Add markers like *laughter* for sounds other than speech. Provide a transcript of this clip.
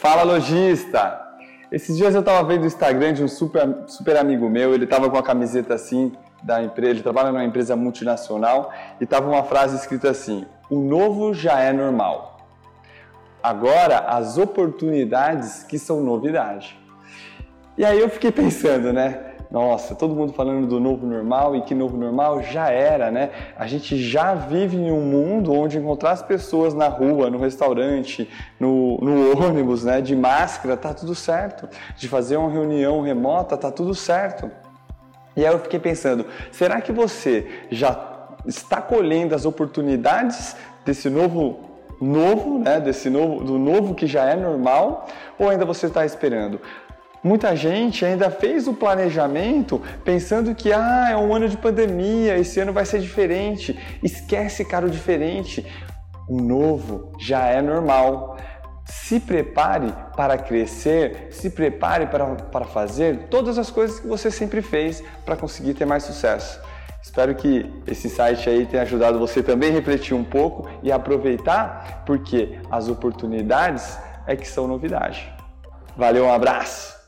Fala lojista! Esses dias eu estava vendo o Instagram de um super, super amigo meu, ele estava com a camiseta assim da empresa, ele trabalha numa empresa multinacional e estava uma frase escrita assim: "O novo já é normal". Agora as oportunidades que são novidade. E aí eu fiquei *laughs* pensando, né? Nossa, todo mundo falando do novo normal e que novo normal já era, né? A gente já vive em um mundo onde encontrar as pessoas na rua, no restaurante, no, no ônibus, né, de máscara, tá tudo certo. De fazer uma reunião remota, tá tudo certo. E aí eu fiquei pensando, será que você já está colhendo as oportunidades desse novo novo, né, desse novo, do novo que já é normal, ou ainda você está esperando? Muita gente ainda fez o planejamento pensando que ah, é um ano de pandemia, esse ano vai ser diferente. Esquece, cara, o diferente. O novo já é normal. Se prepare para crescer, se prepare para, para fazer todas as coisas que você sempre fez para conseguir ter mais sucesso. Espero que esse site aí tenha ajudado você também a refletir um pouco e aproveitar, porque as oportunidades é que são novidade. Valeu, um abraço!